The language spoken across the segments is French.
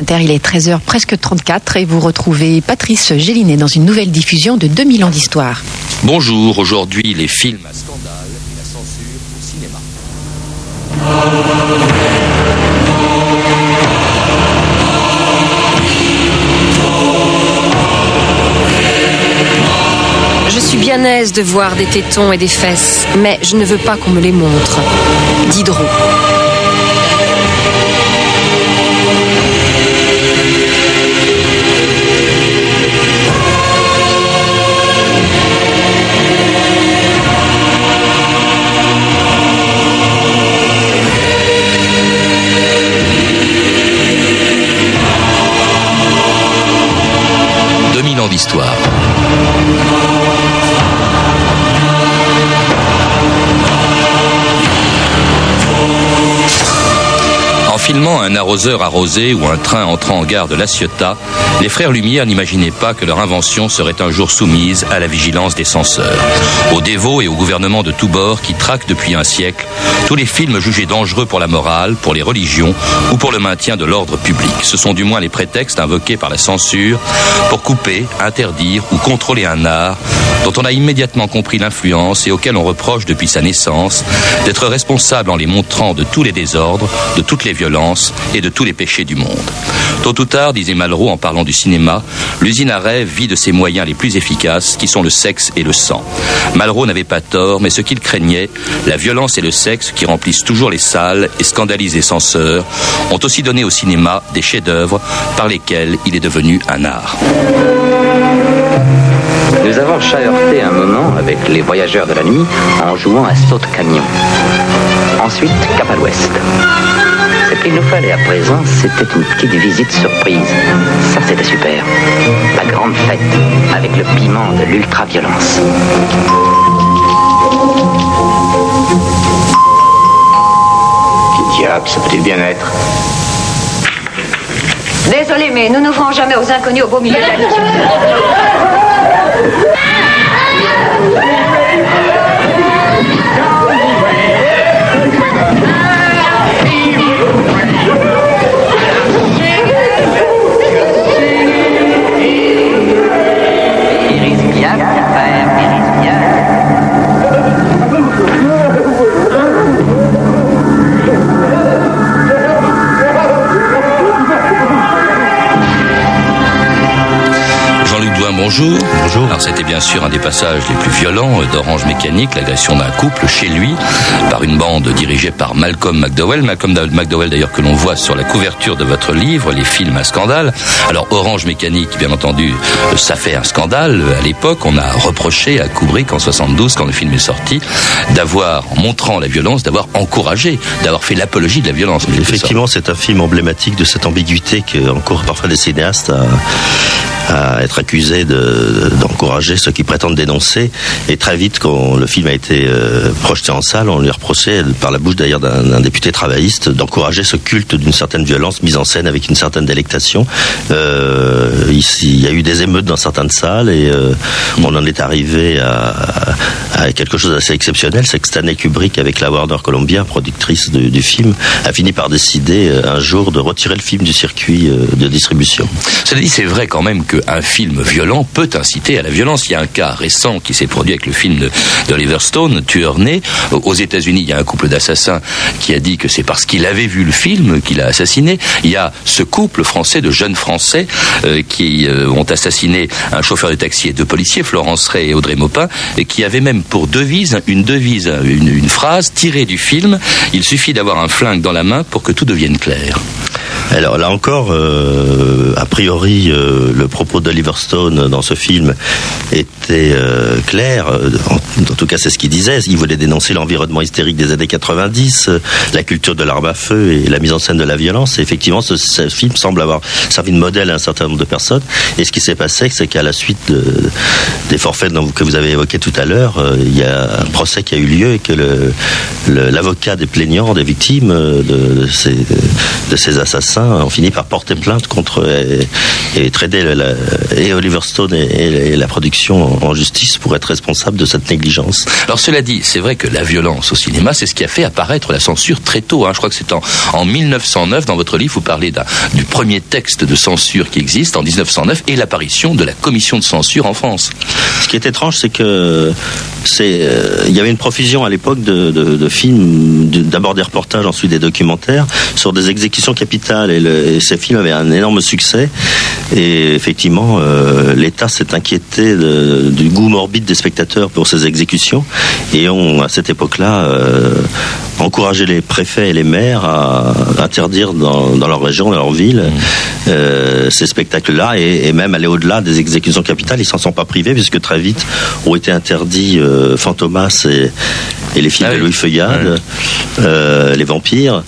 Inter, il est 13h presque 34 et vous retrouvez Patrice Gélinet dans une nouvelle diffusion de 2000 ans d'histoire. Bonjour, aujourd'hui les films à scandale et la censure au cinéma. Je suis bien aise de voir des tétons et des fesses, mais je ne veux pas qu'on me les montre. Diderot. D'histoire. Filmant un arroseur arrosé ou un train entrant en gare de La Ciotat, les frères Lumière n'imaginaient pas que leur invention serait un jour soumise à la vigilance des censeurs, aux dévots et au gouvernement de tous bords qui traquent depuis un siècle tous les films jugés dangereux pour la morale, pour les religions ou pour le maintien de l'ordre public. Ce sont du moins les prétextes invoqués par la censure pour couper, interdire ou contrôler un art dont on a immédiatement compris l'influence et auquel on reproche depuis sa naissance d'être responsable en les montrant de tous les désordres, de toutes les violences et de tous les péchés du monde. Tôt ou tard, disait Malraux en parlant du cinéma, l'usine à rêve vit de ses moyens les plus efficaces, qui sont le sexe et le sang. Malraux n'avait pas tort, mais ce qu'il craignait, la violence et le sexe qui remplissent toujours les salles et scandalisent les censeurs, ont aussi donné au cinéma des chefs-d'œuvre par lesquels il est devenu un art. Nous avons chaheurté un moment avec les voyageurs de la nuit en jouant à saut de camion. Ensuite, cap à l'ouest. Ce qu'il nous fallait à présent, c'était une petite visite surprise. Ça, c'était super. La grande fête, avec le piment de l'ultra-violence. Diable, ça peut-il bien être? Désolé, mais nous n'ouvrons jamais aux inconnus au beau milieu de la nuit. Sûr un des passages les plus violents d'Orange Mécanique, l'agression d'un couple chez lui par une bande dirigée par Malcolm McDowell. Malcolm McDowell d'ailleurs que l'on voit sur la couverture de votre livre, les films à scandale. Alors Orange Mécanique, bien entendu, ça fait un scandale. À l'époque, on a reproché à Kubrick en 72, quand le film est sorti, d'avoir, montrant la violence, d'avoir encouragé, d'avoir fait l'apologie de la violence. Effectivement, c'est un film emblématique de cette ambiguïté que encore parfois les cinéastes à, à être accusés de- d'encourager ceux qui prétendent dénoncer. Et très vite, quand le film a été euh, projeté en salle, on lui reprochait, par la bouche d'ailleurs d'un député travailliste, d'encourager ce culte d'une certaine violence mise en scène avec une certaine délectation. Euh, ici, il y a eu des émeutes dans certaines salles et euh, on en est arrivé à, quelque chose d'assez exceptionnel, c'est que Stanley Kubrick, avec la Warner Columbia, productrice du, du film, a fini par décider un jour de retirer le film du circuit de distribution. Cela dit, c'est vrai quand même qu'un film violent peut inciter à la violence. Il y a un cas récent qui s'est produit avec le film d'Oliver Stone, Tueur né. Aux États-Unis, il y a un couple d'assassins qui a dit que c'est parce qu'il avait vu le film qu'il a assassiné. Il y a ce couple français de jeunes Français euh, qui euh, ont assassiné un chauffeur de taxi et deux policiers, Florence Ray et Audrey Maupin, et qui avaient même pour devise une devise, une phrase tirée du film. Il suffit d'avoir un flingue dans la main pour que tout devienne clair. Alors là encore, euh, a priori, euh, le propos d'Oliver Stone dans ce film était euh, clair. En, tout cas, c'est ce qu'il disait. Il voulait dénoncer l'environnement hystérique des années 90, euh, la culture de l'arme à feu et la mise en scène de la violence. Et effectivement, ce, film semble avoir servi de modèle à un certain nombre de personnes. Et ce qui s'est passé, c'est qu'à la suite de- des forfaits que vous avez évoqués tout à l'heure, euh, il y a un procès qui a eu lieu et que l'avocat des plaignants, des victimes euh, de ces assassins, assassin ont fini par porter plainte contre et, et traiter la- la- et Oliver Stone et, et la production en justice pour être responsable de cette négligence. Alors cela dit, c'est vrai que la violence au cinéma, c'est ce qui a fait apparaître la censure très tôt. hein. Je crois que c'est en, en 1909, dans votre livre, vous parlez du premier texte de censure qui existe en 1909 et l'apparition de la commission de censure en France. Ce qui est étrange, c'est que c'est euh, il y avait une profusion à l'époque de, de- de films, d'abord des reportages, ensuite des documentaires sur des exécutions capitales. Et, ces films avaient un énorme succès. Et effectivement, euh, l'État s'est inquiété du goût morbide des spectateurs pour ces exécutions. Et ont, à cette époque-là, euh, encouragé les préfets et les maires à interdire dans, dans leur région, dans leur ville, euh, ces spectacles-là et, et même aller au-delà des exécutions capitales. Ils s'en sont pas privés puisque très vite ont été interdits euh, Fantomas et, et les films Ah de oui. Louis Feuillade, euh, les vampires.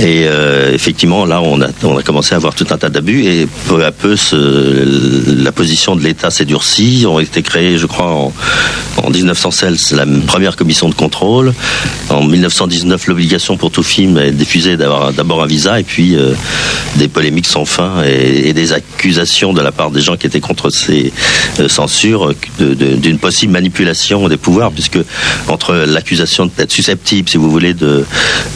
Et effectivement, là, on a, on a commencé à avoir tout un tas d'abus et peu à peu, ce- la position de l'État s'est durcie. Ont été créés, je crois, en, en 1916, la première commission de contrôle. En 1919, l'obligation pour tout film est diffusée d'avoir d'abord un visa et puis euh, des polémiques sans fin et, et des accusations de la part des gens qui étaient contre ces euh, censures de- d'une possible manipulation des pouvoirs, puisque entre l'accusation d'être susceptible, si vous voulez, de,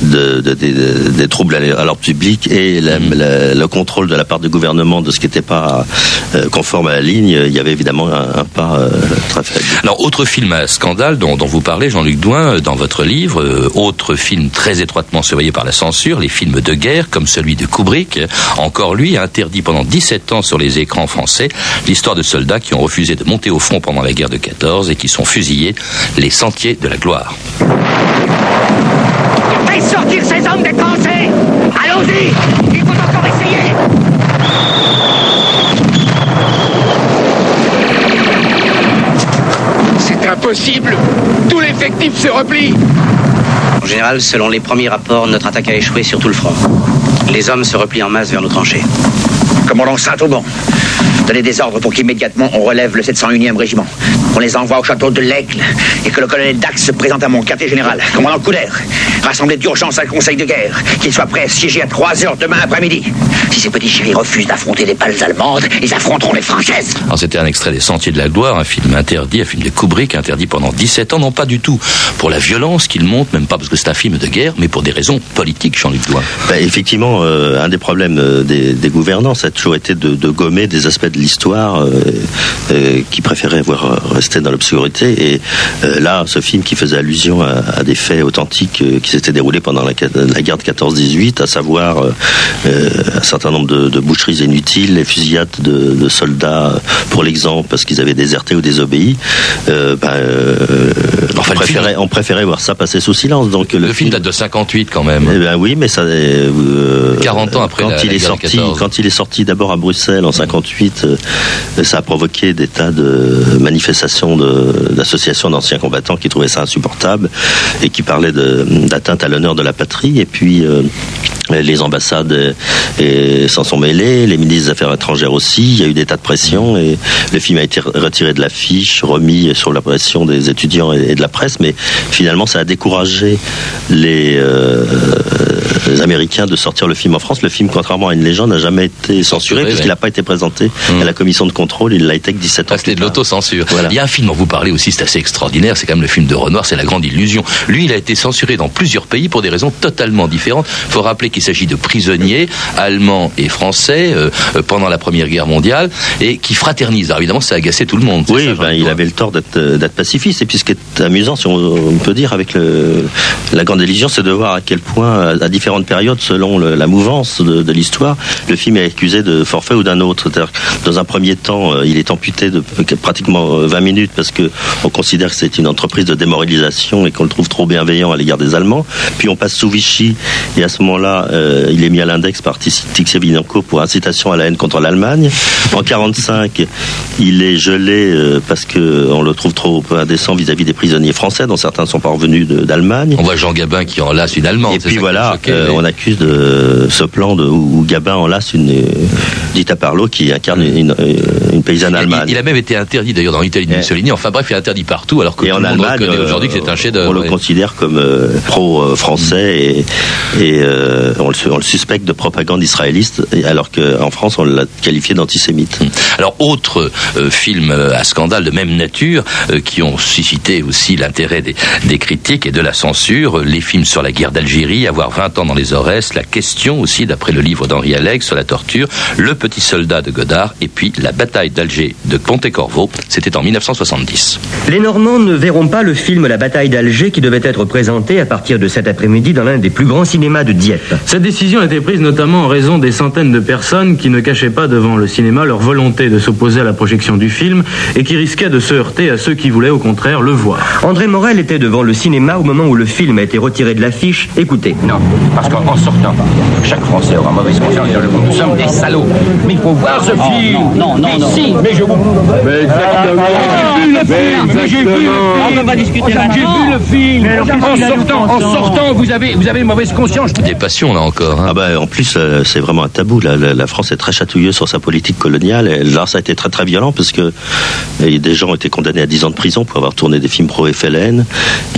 de- de- de- des troubles à l'ordre public et la- la- le contrôle de la part du gouvernement de ce qui n'était pas euh, conforme à la ligne, il y avait évidemment un, un pas euh, très faible. Alors, autre film à scandale dont, dont vous parlez, Jean-Luc Douin, euh, dans votre livre, euh, autre film très étroitement surveillé par la censure, les films de guerre, comme celui de Kubrick, encore lui, interdit pendant 17 ans sur les écrans français, l'histoire de soldats qui ont refusé de monter au front pendant la guerre de 14 et qui sont fusillés, les sentiers de la gloire. Faites sortir ces hommes des tranchées Allons-y Il faut encore essayer C'est impossible Tout l'effectif se replie En général, selon les premiers rapports, notre attaque a échoué sur tout le front. Les hommes se replient en masse vers nos tranchées. Commandant Saint-Aubin, donnez des ordres pour qu'immédiatement on relève le 701e régiment. Qu'on les envoie au château de l'Aigle et que le colonel Dax se présente à mon quartier général. Commandant Couder, rassemblez d'urgence un conseil de guerre. Qu'il soit prêt à siéger à 3 heures demain après-midi. Si ces petits chéris refusent d'affronter les balles allemandes, ils affronteront les françaises. Alors c'était un extrait des Sentiers de la Gloire, un film interdit, un film de Kubrick, interdit pendant 17 ans, non pas du tout pour la violence qu'il montre, même pas parce que c'est un film de guerre, mais pour des raisons politiques, Jean-Luc Douin. Ben, effectivement, euh, un des problèmes euh, des, des gouvernants, ça a toujours été de, de gommer des aspects de l'histoire euh, euh, qui préféraient voir euh, rester dans l'obscurité. Et euh, là, ce film qui faisait allusion à, à des faits authentiques euh, qui s'étaient déroulés pendant la, la guerre de 14-18, à savoir euh, euh, un certain nombre de, de boucheries inutiles, les fusillades de, de soldats, pour l'exemple, parce qu'ils avaient déserté ou désobéi. Euh, ben, euh, Enfin, on, film- préférait, on préférait voir ça passer sous silence. Donc Le film date de 58 quand même. eh ben oui, mais ça. euh, 40 ans après quand la- il la est sorti, 14. quand il est sorti d'abord à Bruxelles en 58, euh, ça a provoqué des tas de manifestations d'associations d'anciens combattants qui trouvaient ça insupportable et qui parlaient de- à l'honneur de la patrie. Et puis. euh, les ambassades s'en sont mêlées, les ministres des Affaires étrangères aussi. Il y a eu des tas de pressions et le film a été retiré de l'affiche, remis sur la pression des étudiants et et de la presse. Mais finalement, ça a découragé les, euh, les Américains de sortir le film en France. Le film, contrairement à une légende, n'a jamais été censuré puisqu'il n'a pas été présenté Mmh. à la commission de contrôle. Il l'a été que 17 ans. Ah, c'était de l'autocensure. Voilà. Il y a un film dont vous parlez aussi, c'est assez extraordinaire, c'est quand même le film de Renoir, c'est La Grande Illusion. Lui, il a été censuré dans plusieurs pays pour des raisons totalement différentes. Il faut rappeler qu'il s'agit de prisonniers allemands et français euh, euh, pendant la Première Guerre mondiale et qui fraternisent. Alors évidemment, ça a agacé tout le monde. Oui, ça, ben, il avait le tort d'être euh, d'être pacifiste. Et puis ce qui est amusant, si on, on peut dire, avec le, la grande religion, c'est de voir à quel point, à, à différentes périodes, selon le- la mouvance de, de l'histoire, le film est accusé de forfait ou d'un autre. C'est-à-dire dans un premier temps, euh, il est amputé de euh, pratiquement euh, 20 minutes parce que on considère que c'est une entreprise de démoralisation et qu'on le trouve trop bienveillant à l'égard des Allemands. Puis on passe sous Vichy et à ce moment-là, euh, il est mis à l'index par Tixevinenko pour incitation à la haine contre l'Allemagne. En 45, il est gelé euh, parce que on le trouve trop indécent vis-à-vis des prisonniers français, dont certains sont parvenus de- d'Allemagne. On voit Jean Gabin qui enlace une Allemande. Et puis voilà, euh, on accuse de ce plan de, où Gabin enlace une euh, Dita Parlo qui incarne une, une paysanne Il- allemande. Il, a même été interdit d'ailleurs dans l'Italie de. Mussolini. Enfin bref, il est interdit partout alors que Et tout en le monde Allemagne, reconnaît euh, aujourd'hui que c'est un on chef-d'œuvre. le ouais. considère comme euh, pro-français et, et euh, on, le, on le suspecte de propagande israéliste, alors qu'en France, on l'a qualifié d'antisémite. Alors, autre euh, film euh, à scandale de même nature euh, qui ont suscité aussi l'intérêt des, des critiques et de la censure, euh, les films sur la guerre d'Algérie, Avoir 20 ans dans les Aurès, La question aussi, d'après le livre d'Henri Alleg sur la torture, Le petit soldat de Godard et puis La bataille d'Alger de Pontecorvo, c'était en 1970. Les Normands ne verront pas le film La bataille d'Alger qui devait être présenté à partir de cet après-midi dans l'un des plus grands cinémas de Dieppe. Cette décision a été prise notamment en raison des centaines de personnes qui ne cachaient pas devant le cinéma leur volonté de s'opposer à la projection du film et qui risquaient de se heurter à ceux qui voulaient au contraire le voir. André Morel était devant le cinéma au moment où le film a été retiré de l'affiche. Écoutez. Non, parce qu'en sortant, chaque Français aura mauvaise conscience. Nous sommes des salauds. Mais il faut voir ce film. Non, non, non. Si, mais je vous. Mais exactement. Mais j'ai vu le film. On va pas discuter J'ai vu le film. En sortant, en sortant, vous avez, vous avez mauvaise conscience. Des passions là encore. hein. Ah bah, en plus, euh, c'est vraiment un tabou. La, la- la France est très chatouilleuse sur sa politique coloniale. Et là, ça a été très très violent parce que des gens ont été condamnés à 10 ans de prison pour avoir tourné des films pro-FLN.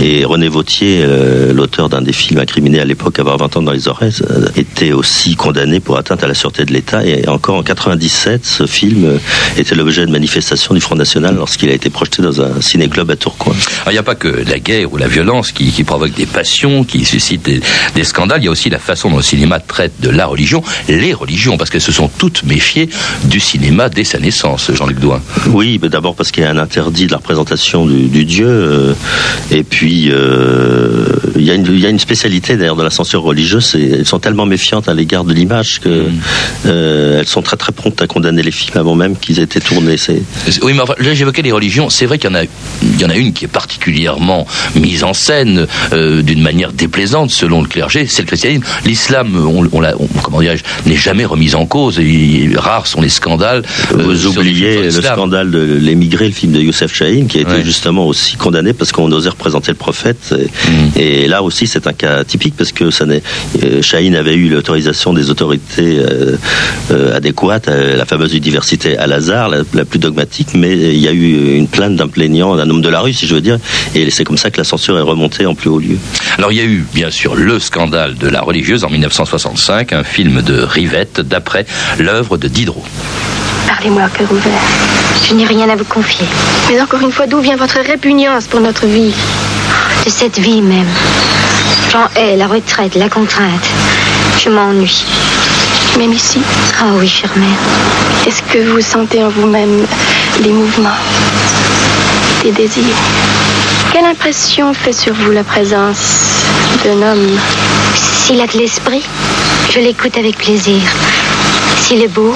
Et René Vautier, euh, l'auteur d'un des films incriminés à l'époque, avoir 20 ans dans les Aurès, euh, était aussi condamné pour atteinte à la sûreté de l'État. Et encore en 97, ce film euh, était l'objet de manifestations du Front National lorsqu'il a été projeté dans un ciné-club à Tourcoing. Alors, il n'y a pas que la guerre ou la violence qui, qui provoque des passions, qui suscite des, des scandales. Il y a aussi la façon dont le cinéma traite de la religion, les religions, parce qu'elles se sont toutes méfiées du cinéma dès sa naissance, Jean-Luc Douin. Oui, mais d'abord parce qu'il y a un interdit de la représentation du, du Dieu, euh, et puis euh, il y, a une- il y a une spécialité d'ailleurs de la censure religieuse, c'est elles sont tellement méfiantes à l'égard de l'image que euh, elles sont très très promptes à condamner les films avant même qu'ils aient été tournés. C'est Oui, mais enfin, là, j'évoquais les religions. C'est vrai qu'il y en a, il y en a une qui est particulièrement mise en scène euh, d'une manière déplaisante selon le clergé, c'est le christianisme. L'islam, on, on comment dirais-je, n'est jamais remis en cause. Rares sont les scandales. euh, Vous sur oubliez le scandale de l'émigré, le film de Youssef Chahine, qui a été justement aussi condamné parce qu'on osait représenter le prophète. Et, et là aussi, c'est un cas typique parce que ça n'est, euh, Chahine avait eu l'autorisation des autorités euh, euh, adéquates, euh, la fameuse université Al-Azhar, la, la plus dogmatique, mais il y a eu une plainte d'un plaignant, d'un homme de la rue, si je veux dire, et c'est comme ça que la censure est remontée en plus haut lieu. Alors il y a eu bien sûr le scandale de la religieuse en 1965, un film de Rivette d'après l'œuvre de Diderot. Parlez-moi à cœur ouvert. Je n'ai rien à vous confier. Mais encore une fois, d'où vient votre répugnance pour notre vie? De cette vie même. J'en hais la retraite, la contrainte? Je m'ennuie. Même ici Ah oui, chère mère. Est-ce que vous sentez en vous-même des mouvements, des désirs? Quelle impression fait sur vous la présence d'un homme? S'il a de l'esprit, je l'écoute avec plaisir. S'il est beau,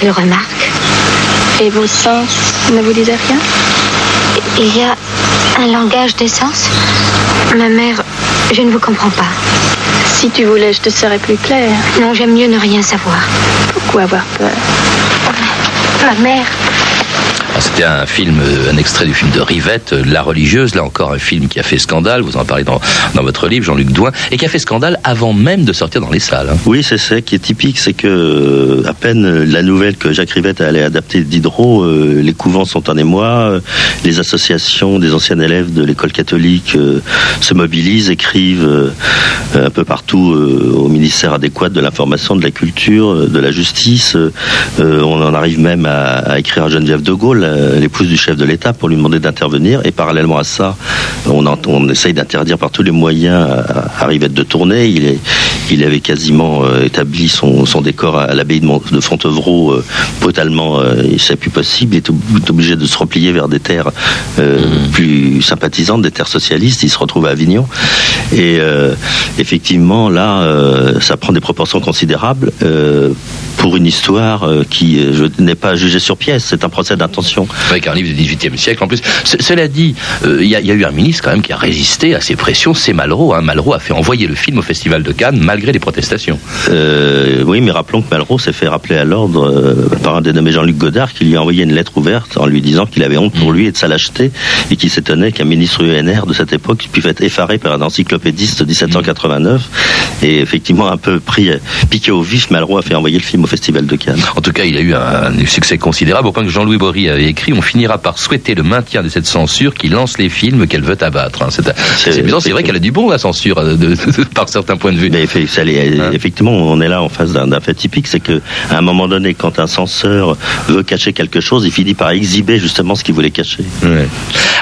je le remarque. Et vos sens ne vous disent rien? Il y a un langage des sens? Ma mère, je ne vous comprends pas. Si tu voulais, je te serais plus clair. Non, j'aime mieux ne rien savoir. Pourquoi avoir peur? Ma mère, C'était un film, un extrait du film de Rivette, euh, La religieuse, là encore un film qui a fait scandale, vous en parlez dans, dans votre livre, Jean-Luc Douin, et qui a fait scandale avant même de sortir dans les salles. hein. Oui, c'est ça qui est typique, c'est que euh, à peine euh, la nouvelle que Jacques Rivette allait adapter de Diderot, les couvents sont en émoi, les associations des anciens élèves de l'école catholique se mobilisent, écrivent un peu partout au ministère adéquat de l'information, de la culture, de la justice. On en arrive même à, à écrire à Geneviève de Gaulle, euh, l'épouse du chef de l'État, pour lui demander d'intervenir. Et parallèlement à ça, on, en- on essaye d'interdire par tous les moyens à, à Rivette de tourner. Il, est, il avait quasiment euh, établi son, son décor à l'abbaye de, Fontevraud euh, euh, il c'est plus possible. Il est, ob- est obligé de se replier vers des terres euh, plus sympathisantes, des terres socialistes. Il se retrouve à Avignon. Et euh, effectivement, là, euh, ça prend des proportions considérables. Pour une histoire euh, qui euh, je n'est pas jugée sur pièce. C'est un procès d'intention. Avec un livre du XVIIIe siècle en plus. C- cela dit, euh, il y, a- il y a eu un ministre quand même qui a résisté à ces pressions. C'est Malraux. Hein. Malraux a fait envoyer le film au Festival de Cannes malgré les protestations. Oui, mais rappelons que Malraux s'est fait rappeler à l'ordre par un dénommé Jean-Luc Godard qui lui a envoyé une lettre ouverte en lui disant qu'il avait honte pour lui et de sa lâcheté et qu'il s'étonnait qu'un ministre UNR de cette époque puisse être effaré par un encyclopédiste de 1789 et effectivement un peu pris, piqué au vif, Malraux a fait envoyer le film au Festival de Cannes. En tout cas, il a eu un, un succès considérable au point que Jean-Louis Bory avait écrit On finira par souhaiter le maintien de cette censure qui lance les films qu'elle veut abattre. Hein. C'est amusant, c'est vrai qu'elle a du bon, la censure, euh, de- de- par certains points de vue. Mais ça l'est- effectivement, on est là en face d'un fait typique, c'est que à un moment donné, quand un censeur veut cacher quelque chose, il finit par exhiber justement ce qu'il voulait cacher. Ouais.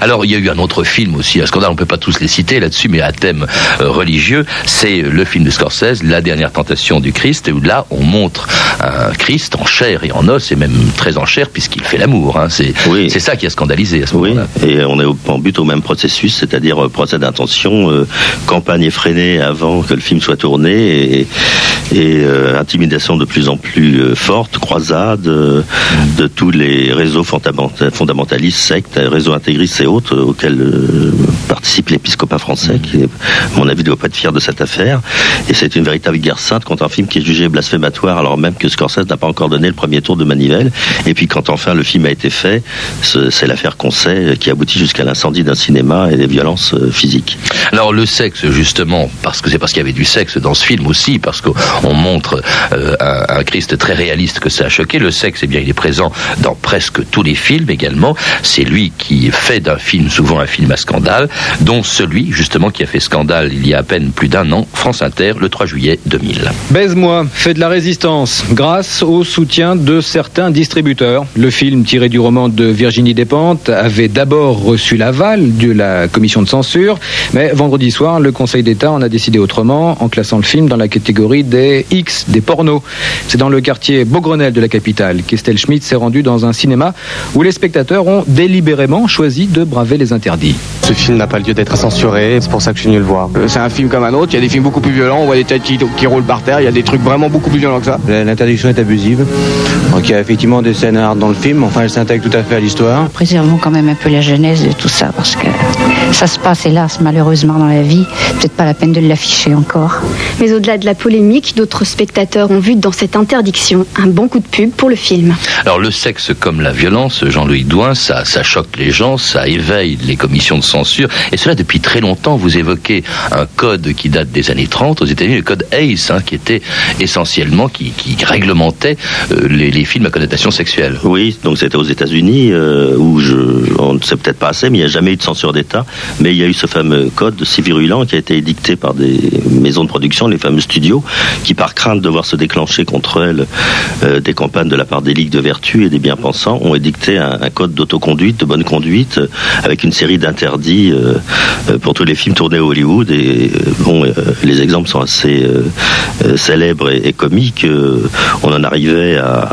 Alors, il y a eu un autre film aussi, un scandale, on ne peut pas tous les citer là-dessus, mais à thème euh, religieux, c'est le film de Scorsese, La dernière tentation du Christ, où là, on montre un Christ en chair et en os, et même très en chair, puisqu'il fait l'amour. Hein. C'est ça qui a scandalisé à ce moment-là. Et on est au- en but au même processus, c'est-à-dire euh, procès d'intention, euh, campagne effrénée avant que le film soit tourné et, et, euh, intimidation de plus en plus forte, croisade euh, de tous les réseaux fondamenta- fondamentalistes, sectes, réseaux intégristes et autres auxquels participe l'épiscopat français, qui, à mon avis, ne doit pas être fier de cette affaire. Et c'est une véritable guerre sainte contre un film qui est jugé blasphématoire alors même que Scorsese n'a pas encore donné le premier tour de manivelle. Et puis quand enfin le film a été fait, ce- c'est l'affaire qu'on sait euh, qui aboutit jusqu'à l'incendie d'un cinéma et des violences euh, physiques. Alors le sexe, justement, parce que c'est parce qu'il y avait du sexe dans ce film aussi, parce qu'on montre euh, un, un Christ très réaliste que ça a choqué. Le sexe, eh bien, il est présent dans presque tous les films également. C'est lui qui fait d'un film souvent un film à scandale, dont celui, justement, qui a fait scandale il y a à peine plus d'un an, France Inter, le 3 juillet 2000. Baise-moi fait de la résistance grâce au soutien de certains distributeurs. Le film tiré du roman de Virginie Despentes avait d'abord reçu l'aval de la commission de censure, mais vendredi soir, le Conseil d'État en a décidé autrement en classant le film dans la catégorie des X, des pornos. C'est dans le quartier Beaugrenelle de la capitale qu'Estelle Schmidt s'est rendue dans un cinéma où les spectateurs ont délibérément choisi de braver les interdits. Ce film n'a pas lieu d'être censuré, c'est pour ça que je suis venu le voir. Euh, C'est un film comme un autre, il y a des films beaucoup plus violents, on voit des têtes qui, qui roulent par terre, il y a des trucs vraiment beaucoup plus violents que ça. L'interdiction est abusive. Donc il y a effectivement des scènes hard dans le film, enfin elle s'intègre tout à fait à l'histoire. Préservons quand même un peu la genèse de tout ça parce que ça se passe hélas malheureusement dans la vie. Peut-être pas la peine de l'afficher encore. Mais au-delà de la polémique, d'autres spectateurs ont vu dans cette interdiction un bon coup de pub pour le film. Alors le sexe comme la violence, Jean-Louis Douin, ça, ça choque les gens, ça éveille les commissions de censure, et cela depuis très longtemps. Vous évoquez un code qui date des années 30 aux États-Unis, le code ACE, hein, qui était essentiellement, qui, qui réglementait euh, les, les films à connotation sexuelle. Oui, donc c'était aux États-Unis euh, où je, on ne sait peut-être pas assez, mais il n'y a jamais eu de censure d'État. Mais il y a eu ce fameux code si virulent qui a été édicté par des maisons de production, les fameux studios, qui par crainte de voir se déclencher contre elles euh, des campagnes de la part des ligues de vertu et des bien-pensants, ont édicté un, un code d'autoconduite, de bonne conduite, euh, avec une série d'interdits euh, pour tous les films tournés à Hollywood. Et euh, bon, euh, les exemples sont assez euh, euh, célèbres et, comiques. Euh, on en arrivait à,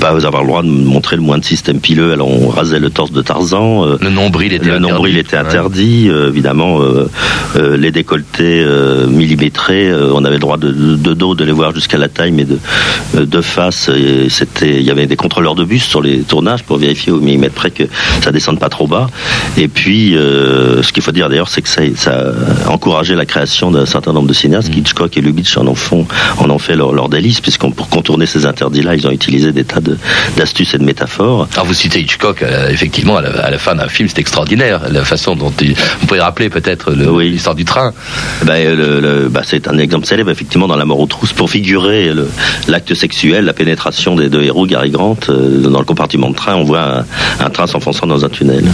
pas avoir le droit de montrer le moins de système pileux. Alors on rasait le torse de Tarzan. euh, Le nombril était le interdit. nombril était Ouais. interdit. euh, évidemment, euh, euh, les décolletés euh, millimétrés, euh, on avait le droit de, de, de dos de les voir jusqu'à la taille, mais de, euh, de face. C'était, il y avait des contrôleurs de bus sur les tournages pour vérifier au millimètre près que ça descende pas trop bas. Et puis, euh, ce qu'il faut dire d'ailleurs, c'est que ça, ça a encouragé la création d'un certain nombre de cinéastes. Hitchcock et Lubitsch en, en font, en ont fait leur, leur délice, puisqu'on pour contourner ces interdits-là, ils ont utilisé des tas de- d'astuces et de métaphores. Alors vous citez Hitchcock, euh, effectivement, à la, à la fin d'un film, c'est extraordinaire, la façon dont il... Vous pouvez rappeler peut-être l'histoire du train Ben, le- le- c'est un exemple célèbre, effectivement, dans La mort aux trousses, pour figurer l'acte sexuel, la pénétration des deux héros, Gary Grant, euh, dans le compartiment de train, on voit un, un train s'enfonçant dans un tunnel.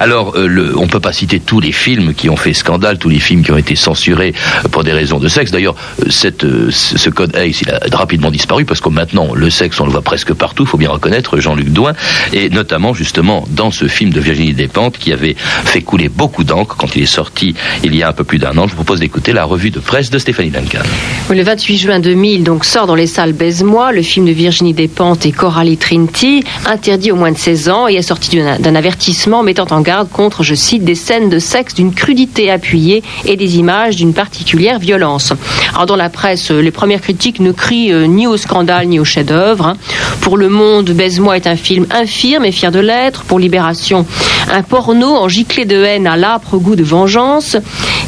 Alors, euh, le, on peut pas citer tous les films qui ont fait scandale, tous les films qui ont été censurés pour des raisons de sexe. D'ailleurs, cette, ce ce code ACE, il a rapidement disparu parce que maintenant, le sexe, on le voit presque partout, il faut bien reconnaître Jean-Luc Douin, et notamment justement dans ce film de Virginie Despentes qui avait fait couler beaucoup d'encre quand il est sorti il y a un peu plus d'un an. Je vous propose d'écouter la revue de presse de Stéphanie Duncan. Le 28 juin 2000, donc, sort dans les salles Baise-moi le film de Virginie Despentes et Coralie Trinity, interdit aux moins de 16 ans et assorti d'un avertissement mettant en garde contre, je cite, des scènes de sexe d'une crudité appuyée et des images d'une particulière violence. Alors, dans la presse, les premières critiques ne crient euh, ni au scandale ni au chef-d'œuvre. Pour Le Monde, Baise-moi est un film infirme et fier de l'être. Pour Libération, un porno en giclée de haine à l'âpre goût de vengeance.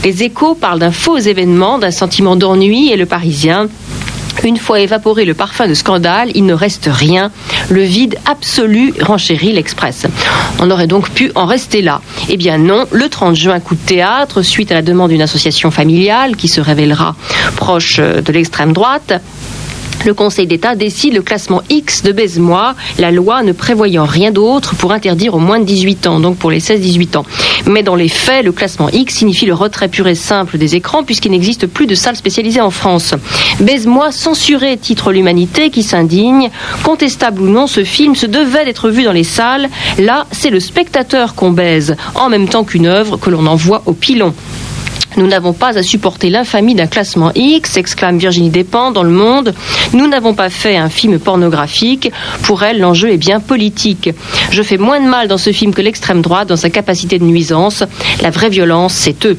Les échos parlent d'un faux événement, d'un sentiment d'ennui et le Parisien une fois évaporé le parfum de scandale, il ne reste rien. Le vide absolu renchérit l'Express. On aurait donc pu en rester là. Eh bien non, le 30 juin, coup de théâtre, suite à la demande d'une association familiale qui se révélera proche euh, de l'extrême droite. Le Conseil d'État décide le classement X de Baise-moi, la loi ne prévoyant rien d'autre pour interdire aux moins de 18 ans, donc pour les 16-18 ans. Mais dans les faits, le classement X signifie le retrait pur et simple des écrans puisqu'il n'existe plus de salles spécialisées en France. Baise-moi censuré, titre l'humanité qui s'indigne. Contestable ou non, ce film se devait d'être vu dans les salles. Là, c'est le spectateur qu'on baise, en même temps qu'une œuvre que l'on envoie au pilon. Nous n'avons pas à supporter l'infamie d'un classement X, exclame Virginie Despentes dans Le Monde. Nous n'avons pas fait un film pornographique. Pour elle, l'enjeu est bien politique. Je fais moins de mal dans ce film que l'extrême droite dans sa capacité de nuisance. La vraie violence, c'est eux.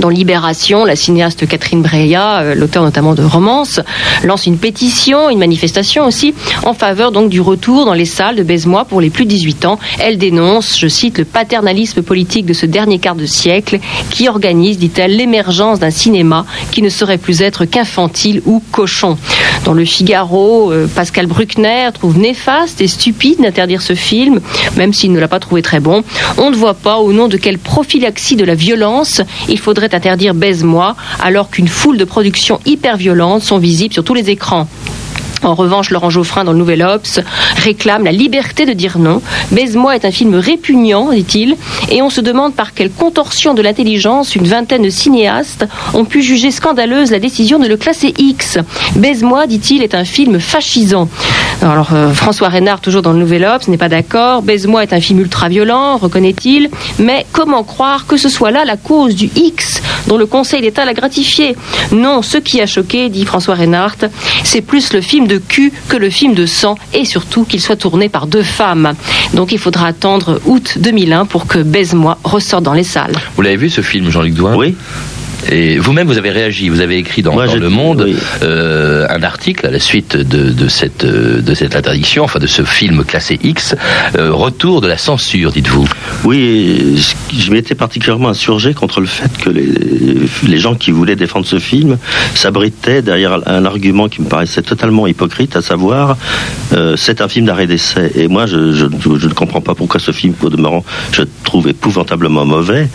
Dans Libération, la cinéaste Catherine Breillat, euh, l'auteur notamment de romances, lance une pétition, une manifestation aussi, en faveur donc du retour dans les salles de Baise-moi pour les plus de 18 ans. Elle dénonce, je cite, le paternalisme politique de ce dernier quart de siècle qui organise, dit-elle, l'émergence d'un cinéma qui ne saurait plus être qu'infantile ou cochon. Dans le Figaro, euh, Pascal Bruckner trouve néfaste et stupide d'interdire ce film, même s'il ne l'a pas trouvé très bon. On ne voit pas au nom de quelle prophylaxie de la violence il faudrait interdire Baise-moi, alors qu'une foule de productions hyper violentes sont visibles sur tous les écrans. En revanche, Laurent Geoffrin, dans le Nouvel Obs, réclame la liberté de dire non. Baise-moi est un film répugnant, dit-il, et on se demande par quelle contorsion de l'intelligence une vingtaine de cinéastes ont pu juger scandaleuse la décision de le classer X. Baise-moi, dit-il, est un film fascisant. Alors, euh, François Reynard, toujours dans le Nouvel Obs, n'est pas d'accord. Baise-moi est un film ultra-violent, reconnaît-il, mais comment croire que ce soit là la cause du X dont le Conseil d'État l'a gratifié? Non, ce qui a choqué, dit François Reynard, c'est plus le film de cul que le film de sang et surtout qu'il soit tourné par deux femmes. Donc il faudra attendre août 2001 pour que Baise-moi ressorte dans les salles. Vous l'avez vu ce film, Jean-Luc Douin? Oui. Et vous-même, vous avez réagi, vous avez écrit dans, Moi, dans j'ai- Le Monde oui. euh, un article à la suite de, de cette, euh, de cette interdiction, enfin de ce film classé X, euh, retour de la censure, dites-vous. Oui, je m'étais particulièrement insurgé contre le fait que les, les gens qui voulaient défendre ce film s'abritaient derrière un argument qui me paraissait totalement hypocrite, à savoir euh, c'est un film d'arrêt d'essai. Et moi, je, je- je ne comprends pas pourquoi ce film, au demeurant, je trouve épouvantablement mauvais,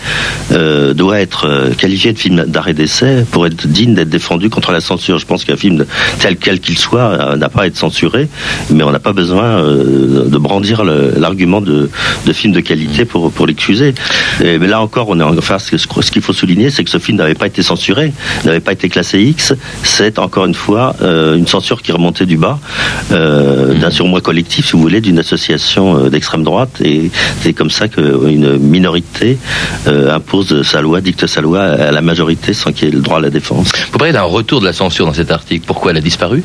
doit être qualifié de film d'arrêt d'essai pour être digne d'être défendu contre la censure. Je pense qu'un film tel quel qu'il soit euh, n'a pas à être censuré, mais on n'a pas besoin euh, de brandir l'argument de, film de qualité pour, l'excuser. Mais là encore, on est en, enfin, ce, qu'il faut souligner, c'est que ce film n'avait pas été censuré, n'avait pas été classé X. C'est encore une fois euh, une censure qui remontait du bas, d'un surmoi collectif, si vous voulez, d'une association d'extrême droite. Et c'est comme ça qu'une minorité impose sa loi, dicte sa loi à la majorité sans qu'il y ait le droit à la défense. Vous parlez d'un retour de la censure dans cet article. Pourquoi elle a disparu?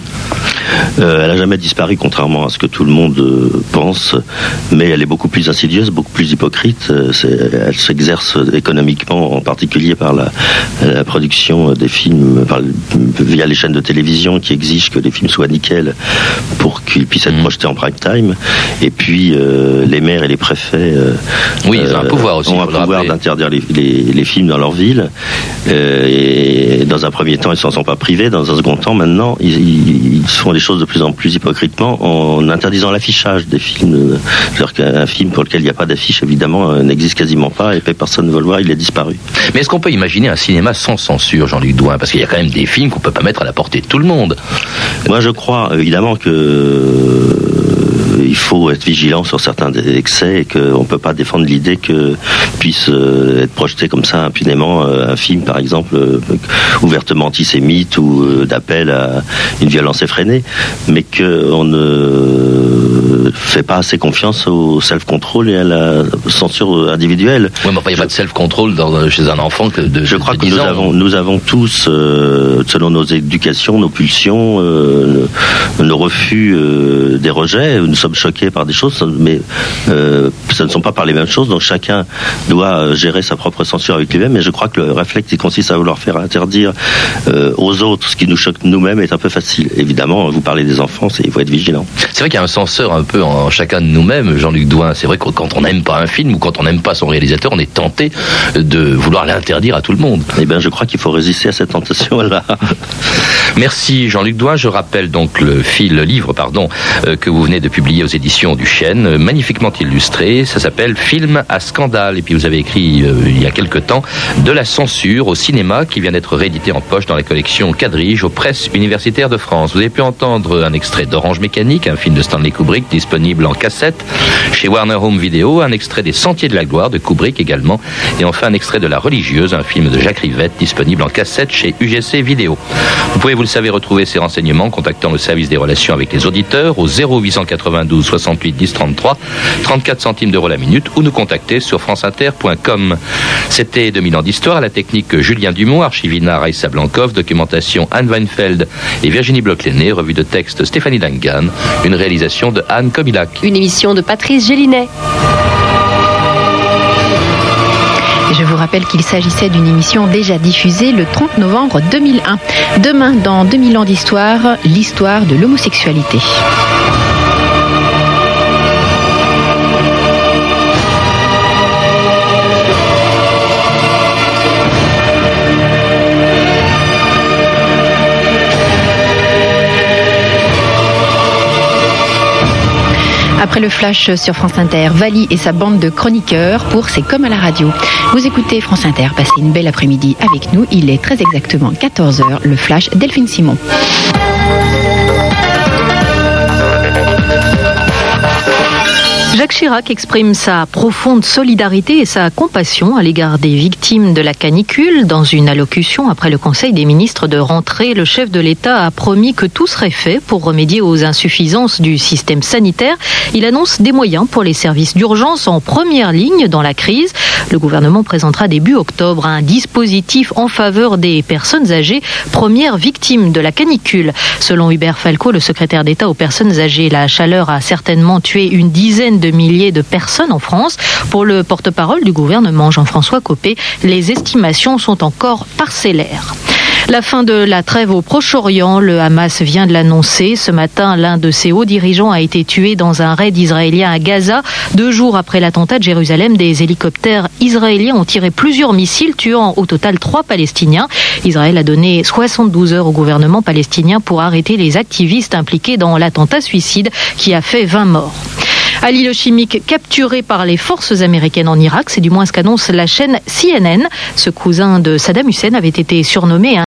Euh, elle n'a jamais disparu, contrairement à ce que tout le monde euh, pense, mais elle est beaucoup plus insidieuse, beaucoup plus hypocrite. Euh, elle s'exerce économiquement, en particulier par la, la production des films, par via les chaînes de télévision qui exigent que les films soient nickel pour qu'ils puissent être projetés en prime time. Et puis, les maires et les préfets Oui, ils ont un pouvoir aussi, ont un pouvoir d'interdire les, les- les films dans leur ville. Euh, et dans un premier temps, ils s'en sont pas privés. Dans un second temps, maintenant, ils, font les choses de plus en plus hypocritement en interdisant l'affichage des films. C'est-à-dire qu'un film pour lequel il n'y a pas d'affiche, évidemment, euh, n'existe quasiment pas et personne ne veut le voir, il est disparu. Mais est-ce qu'on peut imaginer un cinéma sans censure, Jean-Luc Douin? Parce qu'il y a quand même des films qu'on peut pas mettre à la portée de tout le monde. Moi, je crois évidemment que euh, il faut être vigilant sur certains excès et qu'on ne peut pas défendre l'idée que puisse euh, être projeté comme ça impunément euh, un film, par exemple, euh, ouvertement antisémite ou d'appel à une violence effrénée, mais qu'on ne fait pas assez confiance au self-control et à la censure individuelle. Oui, mais il n'y a pas de self-control chez un enfant que de Je crois de que 10 nous ans. avons, nous avons tous, euh, selon nos éducations, nos pulsions, euh, nos refus euh, des rejets, nous sommes choqués par des choses, mais euh, ce ne sont pas par les mêmes choses, donc chacun doit euh, gérer sa propre censure avec lui-même, et je crois que le réflexe qui consiste à vouloir faire interdire euh, aux autres ce qui nous choque nous-mêmes est un peu facile. Évidemment, vous parlez des enfants, c'est- il faut être vigilant. C'est vrai qu'il y a un censeur un peu en chacun de nous-mêmes, Jean-Luc Douin. C'est vrai que quand on n'aime pas un film ou quand on n'aime pas son réalisateur, on est tenté de vouloir l'interdire à tout le monde. Eh bien, je crois qu'il faut résister à cette tentation-là. Merci Jean-Luc Douin. Je rappelle donc le fil, le livre, pardon, euh, que vous venez de publier aux éditions du Chêne, magnifiquement illustré. Ça s'appelle Film à scandale. Et puis vous avez écrit euh, il y a quelque temps de la censure au cinéma qui vient d'être réédité en poche dans la collection Quadrige aux presses universitaires de France. Vous avez pu entendre un extrait d'Orange Mécanique, un film de Stanley Kubrick disponible en cassette chez Warner Home Video, un extrait des Sentiers de la Gloire de Kubrick également, et enfin un extrait de La Religieuse, un film de Jacques Rivette disponible en cassette chez UGC Vidéo. Vous pouvez, vous le savez, retrouver ces renseignements en contactant le service des relations avec les auditeurs au 0892 68 10 33, 34 centimes d'euros la minute ou nous contacter sur franceinter.com. C'était 2000 ans d'histoire, à la technique Julien Dumont, Archivina Raissa Blankov, documentation Anne Weinfeld et Virginie Bloch-Lenné, revue de texte Stéphanie Dangan, une réalisation de Anne Kobilac. Une émission de Patrice Gélinet. Et je vous rappelle qu'il s'agissait d'une émission déjà diffusée le 30 novembre 2001. Demain, dans 2000 ans d'histoire, l'histoire de l'homosexualité. Après le flash sur France Inter, Vali et sa bande de chroniqueurs pour C'est comme à la radio. Vous écoutez France Inter, passez une belle après-midi avec nous. Il est très exactement 14h, le flash Delphine Simon. Jacques Chirac exprime sa profonde solidarité et sa compassion à l'égard des victimes de la canicule. Dans une allocution après le Conseil des ministres de rentrée, le chef de l'État a promis que tout serait fait pour remédier aux insuffisances du système sanitaire. Il annonce des moyens pour les services d'urgence en première ligne dans la crise. Le gouvernement présentera début octobre un dispositif en faveur des personnes âgées, premières victimes de la canicule. Selon Hubert Falco, le secrétaire d'État aux personnes âgées, la chaleur a certainement tué une dizaine de milliers de personnes en France. Pour le porte-parole du gouvernement, Jean-François Copé, les estimations sont encore parcellaires. La fin de la trêve au Proche-Orient, le Hamas vient de l'annoncer. Ce matin, l'un de ses hauts dirigeants a été tué dans un raid israélien à Gaza. Deux jours après l'attentat de Jérusalem, des hélicoptères israéliens ont tiré plusieurs missiles, tuant au total trois Palestiniens. Israël a donné 72 heures au gouvernement palestinien pour arrêter les activistes impliqués dans l'attentat suicide qui a fait 20 morts. Ali chimique capturé par les forces américaines en Irak, c'est du moins ce qu'annonce la chaîne CNN. Ce cousin de Saddam Hussein avait été surnommé